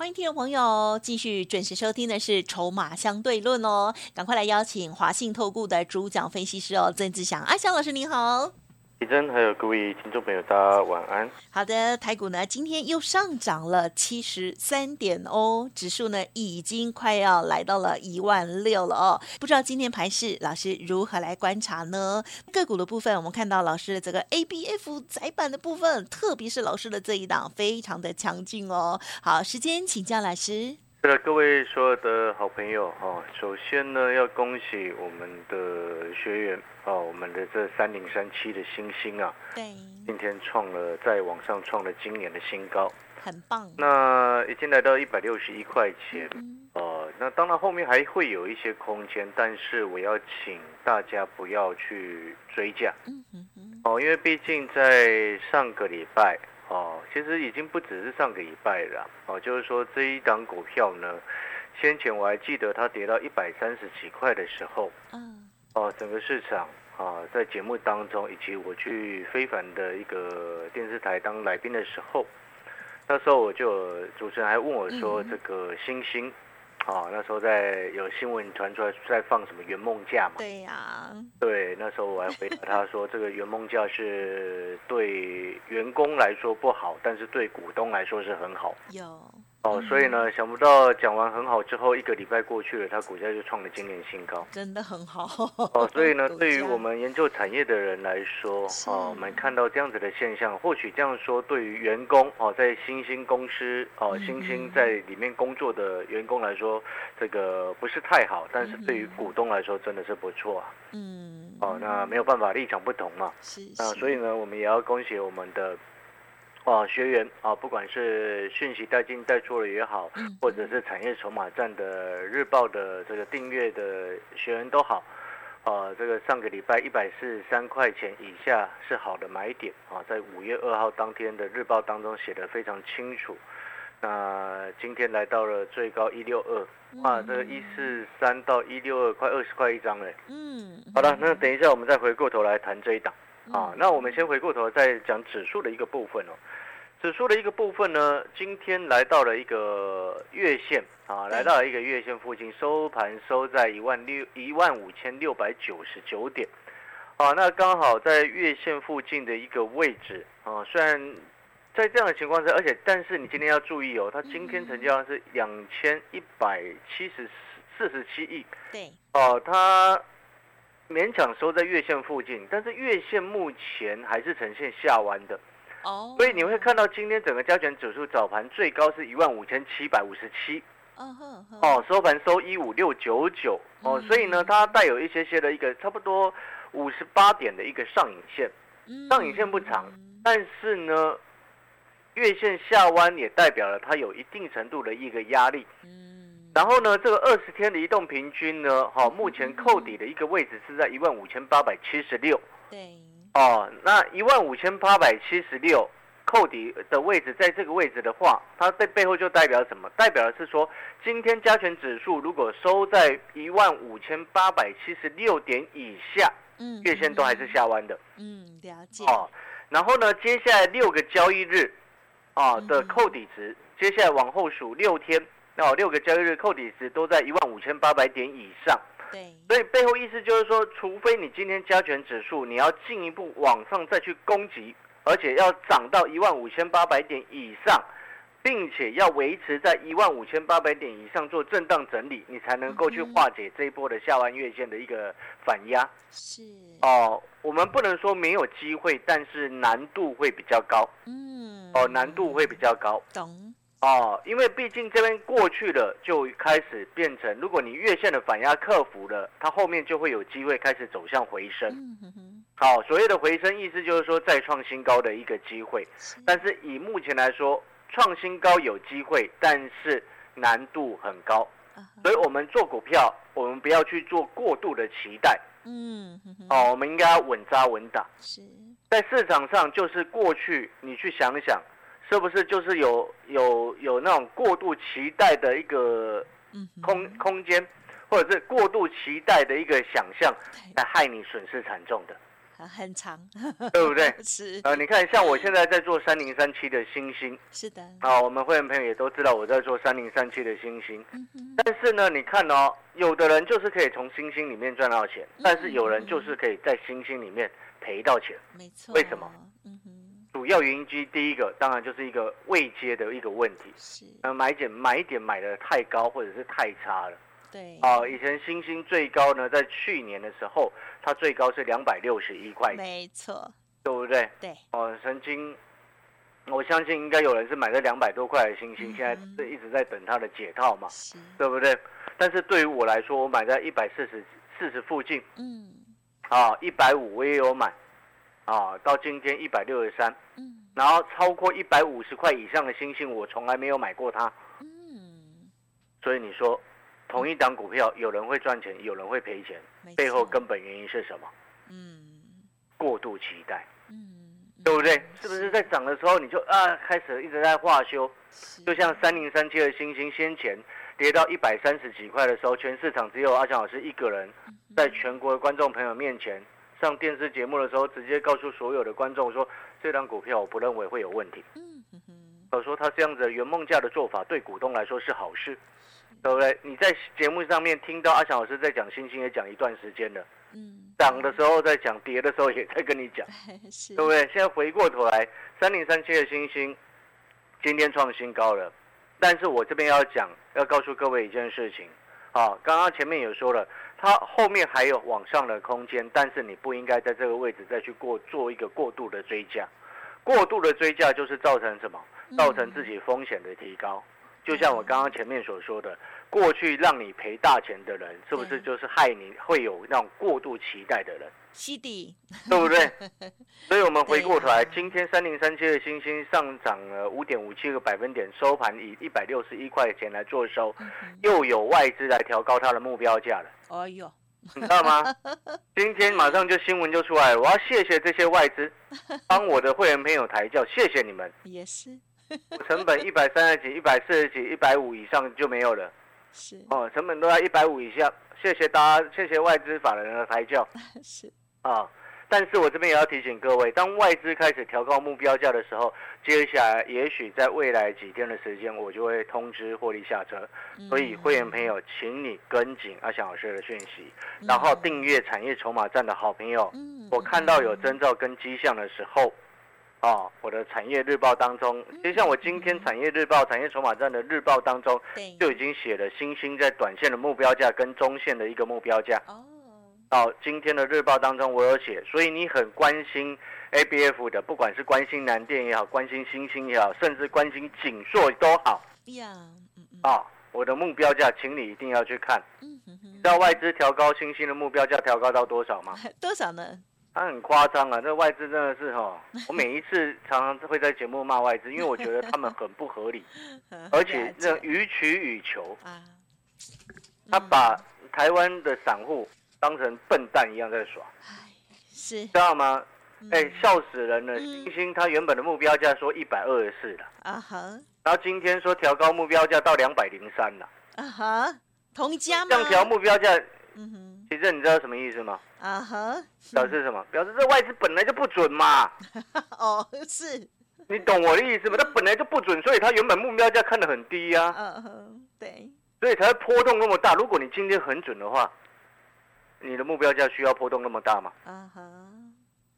欢迎听众朋友继续准时收听的是《筹码相对论》哦，赶快来邀请华信透顾的主讲分析师哦，曾志祥阿祥老师您好。李真，还有各位听众朋友，大家晚安。好的，台股呢今天又上涨了七十三点哦，指数呢已经快要来到了一万六了哦。不知道今天盘势老师如何来观察呢？个股的部分，我们看到老师的这个 A B F 窄板的部分，特别是老师的这一档非常的强劲哦。好，时间请教老师。是的，各位所有的好朋友哈，首先呢要恭喜我们的学员哦，我们的这三零三七的星星啊，对，今天创了在网上创了今年的新高，很棒。那已经来到一百六十一块钱，呃，那当然后面还会有一些空间，但是我要请大家不要去追价，嗯嗯嗯，哦，因为毕竟在上个礼拜。哦，其实已经不只是上个礼拜了。哦，就是说这一档股票呢，先前我还记得它跌到一百三十几块的时候，嗯，哦，整个市场啊，在节目当中以及我去非凡的一个电视台当来宾的时候，那时候我就主持人还问我说，这个星星。哦，那时候在有新闻传出来在放什么圆梦价嘛？对呀，对，那时候我还回答他说，这个圆梦价是对员工来说不好，但是对股东来说是很好。有。哦，所以呢，想不到讲完很好之后，一个礼拜过去了，它股价就创了今年新高，真的很好。哦，所以呢，对于我们研究产业的人来说，哦，我们看到这样子的现象，或许这样说，对于员工哦，在新兴公司哦，新兴在里面工作的员工来说，这个不是太好，但是对于股东来说，真的是不错啊。嗯。哦，那没有办法，立场不同嘛。是。啊，所以呢，我们也要恭喜我们的。啊，学员啊，不管是讯息带进带出了也好，或者是产业筹码站的日报的这个订阅的学员都好，啊，这个上个礼拜一百四十三块钱以下是好的买点啊，在五月二号当天的日报当中写的非常清楚。那今天来到了最高一六二，哇，这个一四三到一六二，快二十块一张嘞。嗯，好了，那等一下我们再回过头来谈这一档。啊，那我们先回过头再讲指数的一个部分哦。指数的一个部分呢，今天来到了一个月线啊，来到了一个月线附近，收盘收在一万六一万五千六百九十九点。啊，那刚好在月线附近的一个位置啊。虽然在这样的情况下，而且但是你今天要注意哦，它今天成交量是两千一百七十四十七亿。对。哦，它。勉强收在月线附近，但是月线目前还是呈现下弯的，哦，所以你会看到今天整个加权指数早盘最高是一万五千七百五十七，哦，收盘收一五六九九，哦，所以呢，它带有一些些的一个差不多五十八点的一个上影线，上影线不长，但是呢，月线下弯也代表了它有一定程度的一个压力。然后呢，这个二十天的移动平均呢，好，目前扣底的一个位置是在一万五千八百七十六。对。哦，那一万五千八百七十六扣底的位置，在这个位置的话，它在背后就代表什么？代表的是说，今天加权指数如果收在一万五千八百七十六点以下，嗯，月线都还是下弯的。嗯，了解。哦，然后呢，接下来六个交易日，啊的扣底值，接下来往后数六天。哦，六个交易日扣底时都在一万五千八百点以上。对，所以背后意思就是说，除非你今天加权指数你要进一步往上再去攻击，而且要涨到一万五千八百点以上，并且要维持在一万五千八百点以上做震荡整理，你才能够去化解这一波的下弯月线的一个反压。是哦，我们不能说没有机会，但是难度会比较高。嗯，哦，难度会比较高。懂。哦，因为毕竟这边过去了，就开始变成，如果你月线的反压克服了，它后面就会有机会开始走向回升。好，所谓的回升意思就是说再创新高的一个机会，但是以目前来说，创新高有机会，但是难度很高。所以我们做股票，我们不要去做过度的期待，嗯，哦，我们应该要稳扎稳打。是，在市场上，就是过去你去想想，是不是就是有有有那种过度期待的一个空空间，或者是过度期待的一个想象，来害你损失惨重的，很很长，对不对？是呃，你看，像我现在在做三零三七的星星是的，啊，我们会员朋友也都知道我在做三零三七的星星。嗯，但是呢，你看哦，有的人就是可以从星星里面赚到钱，但是有人就是可以在星星里面赔到钱。没错，为什么？主要原因之一，第一个当然就是一个未接的一个问题，是，呃，买点买点买的太高或者是太差了。对，啊，以前星星最高呢，在去年的时候，它最高是两百六十一块，没错，对不对？对，哦，曾经，我相信应该有人是买了两百多块的星星，嗯现在是一直在等它的解套嘛，是，对不对？但是对于我来说，我买在一百四十四十附近，嗯。啊，一百五我也有买，啊，到今天一百六十三，嗯。然后超过一百五十块以上的星星，我从来没有买过它。嗯，所以你说，同一档股票，有人会赚钱，有人会赔钱，背后根本原因是什么？嗯。过度期待，嗯，对不对？是。不是在涨的时候你就啊开始一直在化修？是。就像三零三七的星星先前跌到一百三十几块的时候，全市场只有阿强老师一个人，在全国的观众朋友面前上电视节目的时候，直接告诉所有的观众说，这张股票我不认为会有问题。嗯我说他这样子的圆梦价的做法对股东来说是好事，对不对？你在节目上面听到阿强老师在讲星星，也讲一段时间了，嗯，涨的时候在讲，跌的时候也在跟你讲。对不对？现在回过头来，三零三七的星星今天创新高了，但是我这边要讲，要告诉各位一件事情，啊，刚刚前面有说了，它后面还有往上的空间，但是你不应该在这个位置再去过做一个过度的追加，过度的追加就是造成什么？造成自己风险的提高。就像我刚刚前面所说的，过去让你赔大钱的人，是不是就是害你会有那种过度期待的人？西底，对不对？所以我们回过头来，啊今天三零三七的星星上涨了五点五七个百分点，收盘以一百六十一块钱来做收，嗯又有外资来调高它的目标价了，哎呦，你知道吗？今天马上就新闻就出来了，我要谢谢这些外资 帮我的会员朋友抬轿，谢谢你们。也是。我成本一百三十几、一百四十几、一百五以上就没有了。是。哦，成本都在一百五以下，谢谢大家，谢谢外资法人的抬轿。是，啊。但是我这边也要提醒各位，当外资开始调高目标价的时候，接下来也许在未来几天的时间，我就会通知获利下车。所以会员朋友，请你跟紧阿翔老师的讯息，然后订阅产业筹码站的好朋友。嗯，我看到有征兆跟迹象的时候，啊，我的产业日报当中，就像我今天产业日报、产业筹码站的日报当中，就已经写了星星在短线的目标价跟中线的一个目标价。哦，到今天的日报当中，我有写，所以你很关心 ABF 的，不管是关心南电也好，关心星星也好，甚至关心锦硕都好呀，啊。我的目标价，请你一定要去看。嗯哼知道外资调高星星的目标价调高到多少吗？多少呢？他很夸张啊！这外资真的是哈，我每一次常常会在节目骂外资，因为我觉得他们很不合理，而且了解这予取予求，啊，嗯他把台湾的散户当成笨蛋一样在耍，哎是知道吗？哎、嗯笑死人了！嗯星星它原本的目标价说一百二十四了，啊哈然后今天说调高目标价到两百零三了，啊哈，同一家吗这？样调目标价，嗯哼其实你知道什么意思吗？啊哈，表示什么？表示这外资本来就不准嘛，哦是，你懂我的意思吗？它本来就不准，所以它原本目标价看得很低呀、嗯哼对，所以才会波动那么大。如果你今天很准的话，你的目标价需要波动那么大吗？啊哈，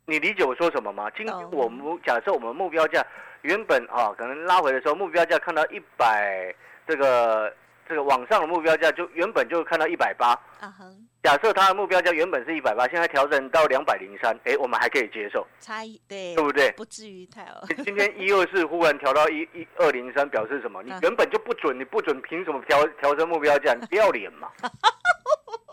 你理解我说什么吗？今天我们假设我们目标价原本啊，可能拉回的时候目标价看到一百，这个这个往上的目标价就原本就看到一百八。啊哈，假设它的目标价原本是一百八，现在调整到两百零三，哎，我们还可以接受，差异对对不对？不至于太哦，今天一二四忽然调到一一二零三，表示什么？你嗯原本就不准，你不准，凭什么调调升目标价？你不要脸嘛！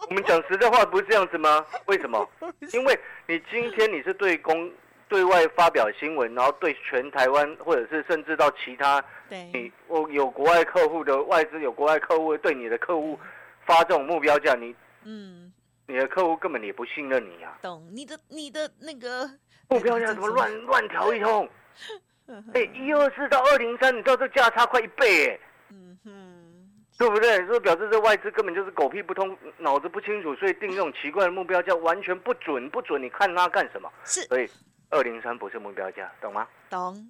我们讲实在话，不是这样子吗？为什么？因为你今天你是对公对外发表新闻，然后对全台湾或者是甚至到其他对，你我有国外客户的外资有国外客户对你的客户发这种目标价，你嗯，你的客户根本也不信任你啊！懂你的你的那个目标价怎么乱乱调一通？嗯 哎，一二四到二零三，你知道这价差快一倍哎，嗯哼，对不对？所以表示这外资根本就是狗屁不通，脑子不清楚，所以定这种奇怪的目标价完全不准，不准你看它干什么？是所以二零三不是目标价，懂吗？懂，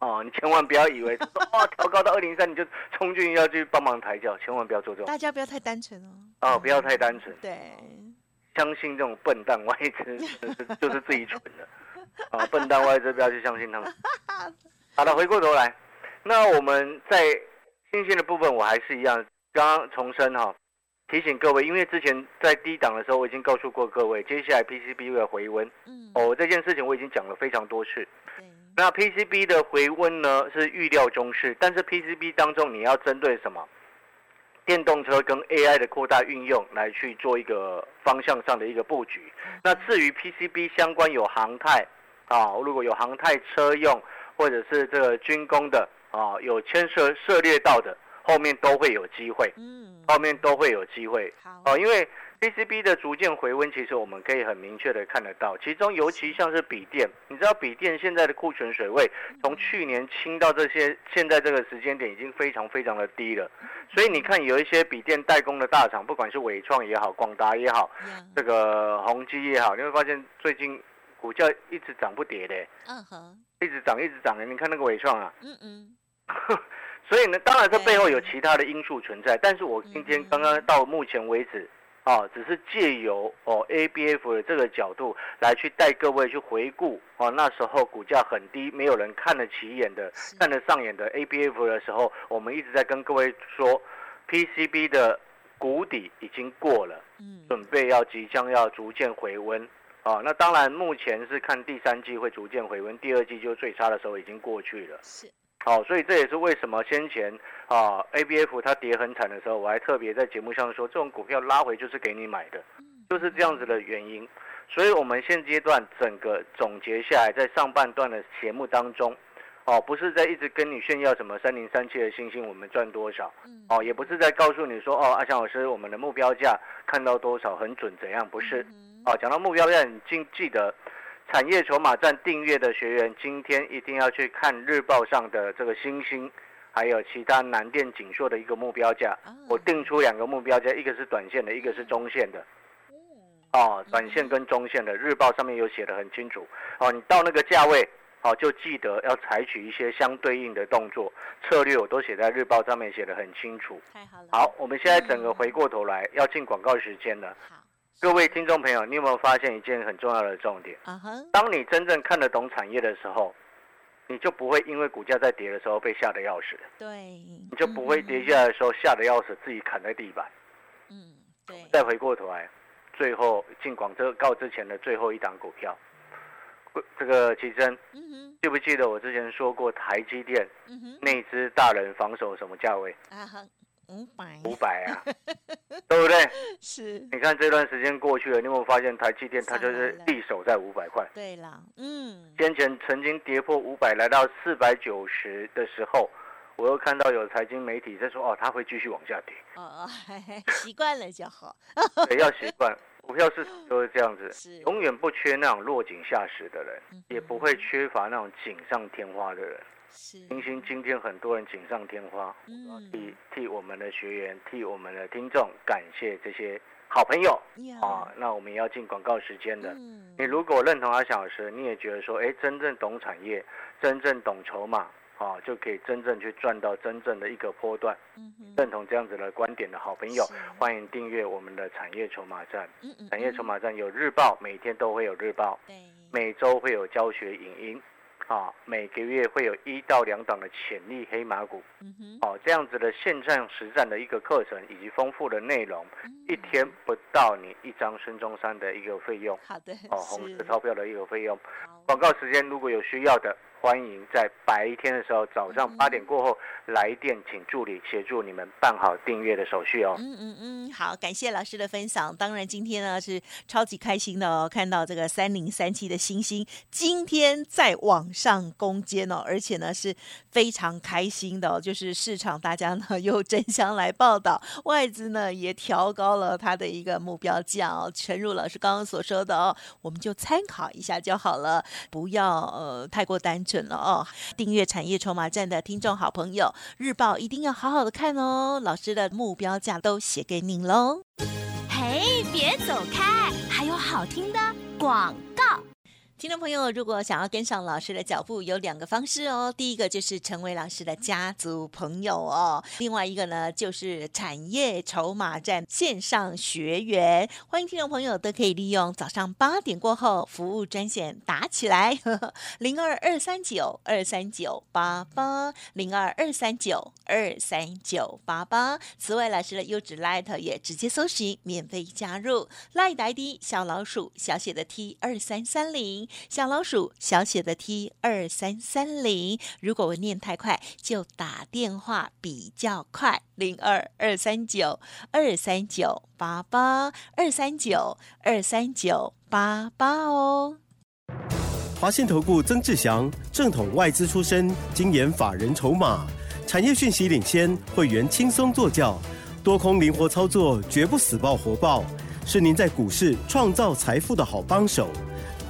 哦，你千万不要以为说哦调高到二零三你就冲进去要去帮忙抬轿，千万不要做这种大家不要太单纯哦。哦，不要太单纯，对，相信这种笨蛋外资就是就是自己蠢的啊，笨蛋外资不要去相信他们。好的，回过头来，那我们在新兴的部分，我还是一样，刚刚重申哈、提醒各位，因为之前在低档的时候，我已经告诉过各位，接下来 PCB 会回温嗯，哦，这件事情我已经讲了非常多次。那 PCB 的回温呢是预料中事，但是 PCB 当中你要针对什么？电动车跟 AI 的扩大运用来去做一个方向上的一个布局。那至于 PCB 相关有航太啊，如果有航太车用或者是这个军工的啊，有牵涉涉猎到的，后面都会有机会，嗯，后面都会有机会。好，哦，因为 PCB 的逐渐回温，其实我们可以很明确的看得到，其中尤其像是笔电，你知道笔电现在的库存水位从去年清到这些，现在这个时间点已经非常非常的低了，所以你看有一些笔电代工的大厂，不管是伟创也好，广达也好，呀。这个宏基也好，你会发现最近股价一直涨不跌的，嗯哼，一直涨一直涨的，你看那个伟创啊，嗯嗯，所以呢，当然这背后有其他的因素存在，但是我今天刚刚到目前为止，啊，只是借由哦 ABF 的这个角度来去带各位去回顾哦，那时候股价很低，没有人看得起眼的、看得上眼的 ABF 的时候，我们一直在跟各位说，PCB 的谷底已经过了，嗯，准备要即将要逐渐回温。啊，那当然，目前是看第三季会逐渐回温，第二季就最差的时候已经过去了。是，好，所以这也是为什么先前啊 ABF 它跌很惨的时候，我还特别在节目上说，这种股票拉回就是给你买的，就是这样子的原因。所以我们现阶段整个总结下来，在上半段的节目当中，哦，不是在一直跟你炫耀什么三零三七的星星我们赚多少，嗯，哦，也不是在告诉你说哦，阿翔老师我们的目标价看到多少很准怎样，不是。嗯哦，讲到目标价，你记记得产业筹码站订阅的学员，今天一定要去看日报上的这个星星，还有其他南电锦硕的一个目标价。啊我定出两个目标价，一个是短线的，一个是中线的。嗯哦，短线跟中线的日报上面有写的很清楚。哦，你到那个价位，哦，就记得要采取一些相对应的动作策略，我都写在日报上面写的很清楚。太好了，好，我们现在整个回过头来要进广告时间了。好，各位听众朋友，你有没有发现一件很重要的重点？啊哈，当你真正看得懂产业的时候，你就不会因为股价在跌的时候被吓得要死，对，你就不会跌下来的时候吓得要死，自己砍在地板。嗯，对，再回过头来，最后进广州告之前的最后一档股票，这个奇珍嗯，记不记得我之前说过台积电嗯哼，内资大人防守什么价位？啊哈，五百，五百啊，对不对？是，你看这段时间过去了，你有没有发现台积电它就是上来了。力守在五百块？对了，嗯，先前曾经跌破五百，来到四百九十的时候，我又看到有财经媒体在说，哦，它会继续往下跌。哦哦，习惯了就好，对，要习惯，股票市场都是这样子是，永远不缺那种落井下石的人嗯，也不会缺乏那种锦上添花的人。是，星星今天很多人锦上添花，嗯，替替我们的学员，替我们的听众，感谢这些好朋友。呀。啊。那我们也要进广告时间的。嗯。你如果认同阿翔老师，你也觉得说，哎，真正懂产业，真正懂筹码，啊，就可以真正去赚到真正的一个波段。嗯认同这样子的观点的好朋友，欢迎订阅我们的产业筹码站。嗯嗯，产业筹码站有日报，每天都会有日报，对，每周会有教学影音，啊，每个月会有一到两档的潜力黑马股，哦、这样子的线上实战的一个课程以及丰富的内容，嗯一天不到你一张孙中山的一个费用，好的，哦，红是色钞票的一个费用。好广告时间如果有需要的，欢迎在白天的时候，早上八点过后来电，请助理协助你们办好订阅的手续哦。嗯嗯嗯，好，感谢老师的分享。当然，今天呢是超级开心的哦，看到这个三零三七的星星今天在往上攻坚哦，而且呢是非常开心的哦，就是市场大家呢 又争相来报道，外资呢也调高了它的一个目标价哦。陈如老师刚刚所说的哦，我们就参考一下就好了，不要呃太过单纯了哦。订阅产业筹码站的听众好朋友，日报一定要好好的看哦，老师的目标价都写给您喽。嘿，别走开，还有好听的广。听众朋友，如果想要跟上老师的脚步，有两个方式哦。第一个就是成为老师的家族朋友哦，另外一个呢就是产业筹码站线上学员。欢迎听众朋友都可以利用早上八点过后服务专线打起来，零二二三九二三九八八零二二三九二三九八八。此外，老师的优质 Light 也直接搜寻免费加入 Light ID 小老鼠小写的 T 二三三零。小老鼠小写的 T 二三三零，如果我念太快，就打电话比较快，零二二三九二三九八八二三九二三九八八哦。华信投顾曾志祥，正统外资出身，精研法人筹码，产业讯息领先，会员轻松做教，多空灵活操作，绝不死爆活爆，是您在股市创造财富的好帮手。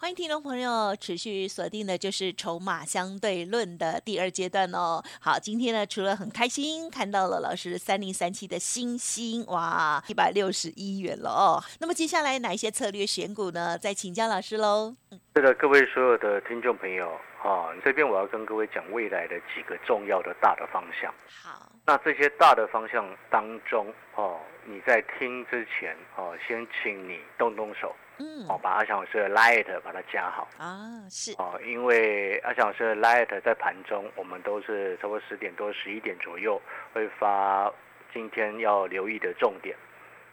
欢迎听众朋友持续锁定的就是筹码相对论的第二阶段哦。好，今天呢，除了很开心看到了老师三零三七的星星，哇，一百六十一元了哦。那么接下来哪一些策略选股呢？再请教老师喽。是的，各位所有的听众朋友，啊，这边我要跟各位讲未来的几个重要的大的方向。好，那这些大的方向当中，哦，你在听之前，哦，先请你动动手。嗯，哦，把阿翔老师的 Light 把它加好啊，是。哦，因为阿翔老师的 Light 在盘中，我们都是差不多十点多、十一点左右会发今天要留意的重点，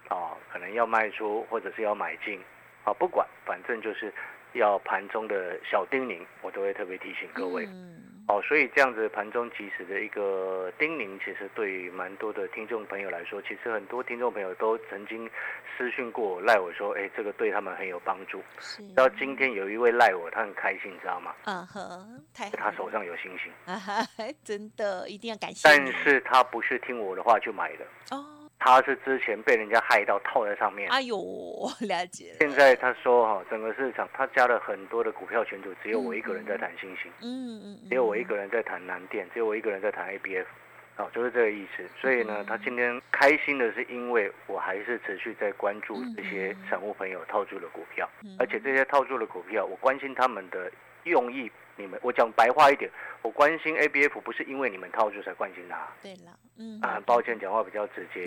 哦，可能要卖出或者是要买进，啊，不管，反正就是要盘中的小叮咛，我都会特别提醒各位。嗯哦，所以这样子盘中及时的一个叮咛，其实对于蛮多的听众朋友来说，其实很多听众朋友都曾经私讯过我赖我说，哎，这个对他们很有帮助。是，到今天有一位赖我，他很开心，你知道吗？嗯哼，太好，他手上有星星，真的一定要感谢但是他不是听我的话去买的，哦。他是之前被人家害到套在上面。哎呦，了解了。现在他说哈，整个市场他加了很多的股票群组，只有我一个人在谈星星，嗯嗯，只有我一个人在谈南电，只有我一个人在谈 ABF，哦，就是这个意思。所以呢，他今天开心的是，因为我还是持续在关注这些散户朋友套住的股票，而且这些套住的股票，我关心他们的用意。你们，我讲白话一点，我关心 ABF 不是因为你们套住才关心它。对了，嗯，啊，很抱歉，讲话比较直接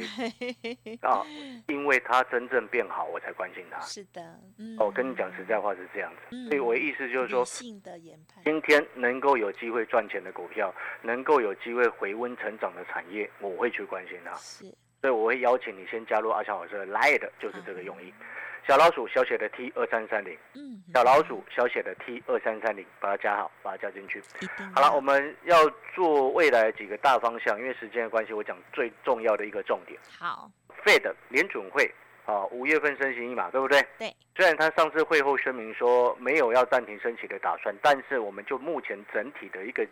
啊，因为它真正变好，我才关心它。是的，嗯，哦，跟你讲实在话是这样子，嗯所以我的意思就是说理，性的研判，今天能够有机会赚钱的股票，能够有机会回温成长的产业，我会去关心它。是所以我会邀请你先加入阿强老师的 Line，就是这个用意。小老鼠小写的 T 二三三零，嗯，小老鼠小写的 T 二三三零，把它加好，把它加进去。好了，我们要做未来几个大方向，因为时间的关系，我讲最重要的一个重点好，，Fed 联准会啊，五月份升息一码，对不对？对。虽然他上次会后声明说没有要暂停升息的打算，但是我们就目前整体的一个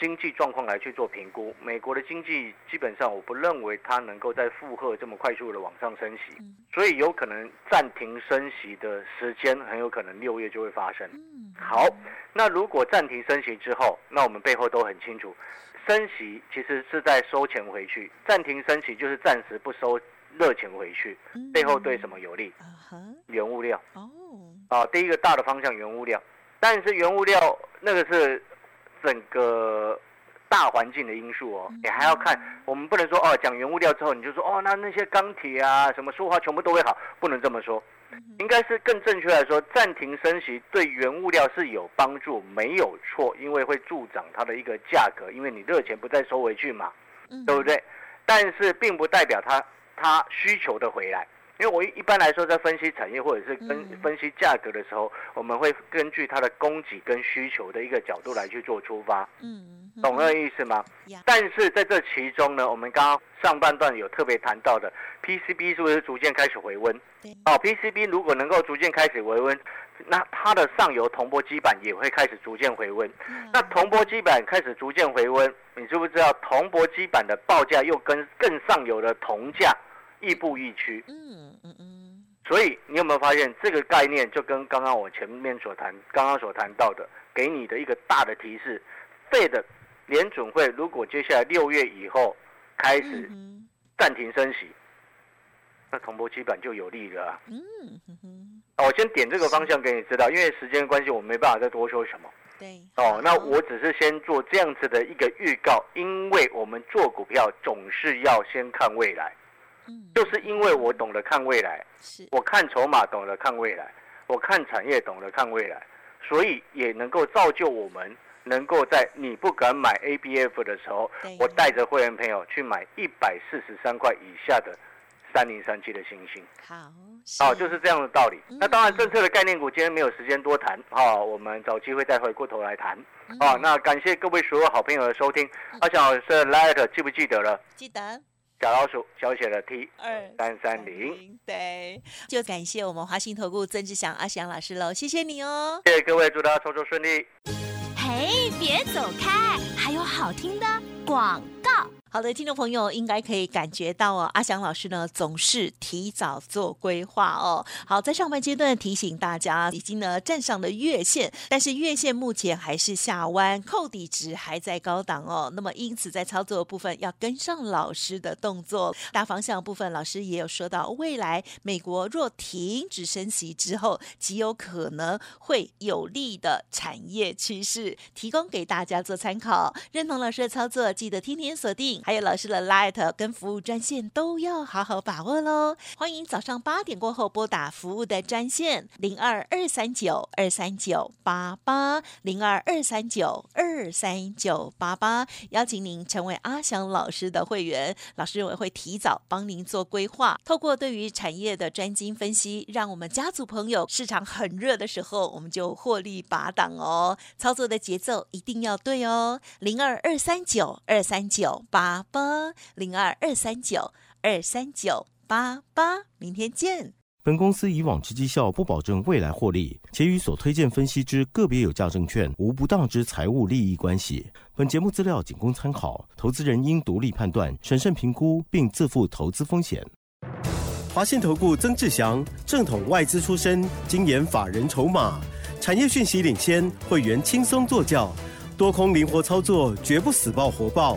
经济状况来去做评估，美国的经济基本上我不认为它能够在负荷这么快速的往上升息，嗯。所以有可能暂停升息的时间很有可能六月就会发生。嗯，好，那如果暂停升息之后，那我们背后都很清楚，升息其实是在收钱回去，暂停升息就是暂时不收热钱回去，嗯。背后对什么有利？原物料。哦，啊，第一个大的方向原物料，但是原物料那个是整个大环境的因素哦，你还要看，我们不能说哦讲原物料之后你就说哦那那些钢铁啊什么塑化全部都会好，不能这么说。应该是更正确来说，暂停升息对原物料是有帮助，没有错，因为会助长它的一个价格，因为你热钱不再收回去嘛，对不对？但是并不代表它它需求的回来。因为我一般来说在分析产业或者是跟分析价格的时候，我们会根据它的供给跟需求的一个角度来去做出发，嗯，懂那个意思吗？但是在这其中呢，我们刚刚上半段有特别谈到的 PCB 是不是逐渐开始回温？哦，PCB 如果能够逐渐开始回温，那它的上游铜箔基板也会开始逐渐回温。那铜箔基板开始逐渐回温，你知不知道铜箔基板的报价又跟更上游的铜价？亦步亦趋，嗯嗯嗯，所以你有没有发现这个概念就跟刚刚我前面所谈、刚刚所谈到的，给你的一个大的提示，费的联准会如果接下来六月以后开始暂停升息，那铜箔基本就有利了。嗯哼哼，我先点这个方向给你知道，因为时间关系，我没办法再多说什么。对，哦，那我只是先做这样子的一个预告，因为我们做股票总是要先看未来。就是因为我懂得看未来，我看筹码懂得看未来，我看产业懂得看未来，所以也能够造就我们能够在你不敢买 ABF 的时候，我带着会员朋友去买一百四十三块以下的三零三七的星星。好，好，就是这样的道理。那当然，政策的概念股今天没有时间多谈，好，我们找机会再回过头来谈。好，那感谢各位所有好朋友的收听。阿翔老师的 Light 记不记得了？记得。小老鼠小写的 T 二三三零，对，就感谢我们华信投顾曾志祥阿祥老师喽，谢谢你哦，谢谢各位，祝大家操作顺利。嘿，别走开，还有好听的广告。好的，听众朋友应该可以感觉到哦，阿翔老师呢总是提早做规划哦。好，在上半阶段提醒大家，已经呢站上了月线，但是月线目前还是下弯，扣底值还在高档哦。那么因此在操作部分要跟上老师的动作。大方向部分，老师也有说到，未来美国若停止升息之后，极有可能会有利的产业趋势，提供给大家做参考。认同老师的操作，记得天天锁定。还有老师的 Light 跟服务专线都要好好把握喽！欢迎早上八点过后拨打服务的专线零二二三九二三九八八零二二三九二三九八八，邀请您成为阿翔老师的会员。老师认为会提早帮您做规划，透过对于产业的专精分析，让我们家族朋友市场很热的时候，我们就获利拔档哦。操作的节奏一定要对哦，零二二三九二三九八。八八零二二三九二三九八八，明天见。本公司以往之绩效不保证未来获利，且与所推荐分析之个别有价证券无不当之财务利益关系。本节目资料仅供参考，投资人应独立判断、审慎评估，并自负投资风险。华信投顾曾志祥，正统外资出身，精研法人筹码，产业讯息领先，会员轻松做教，多空灵活操作，绝不死爆活爆。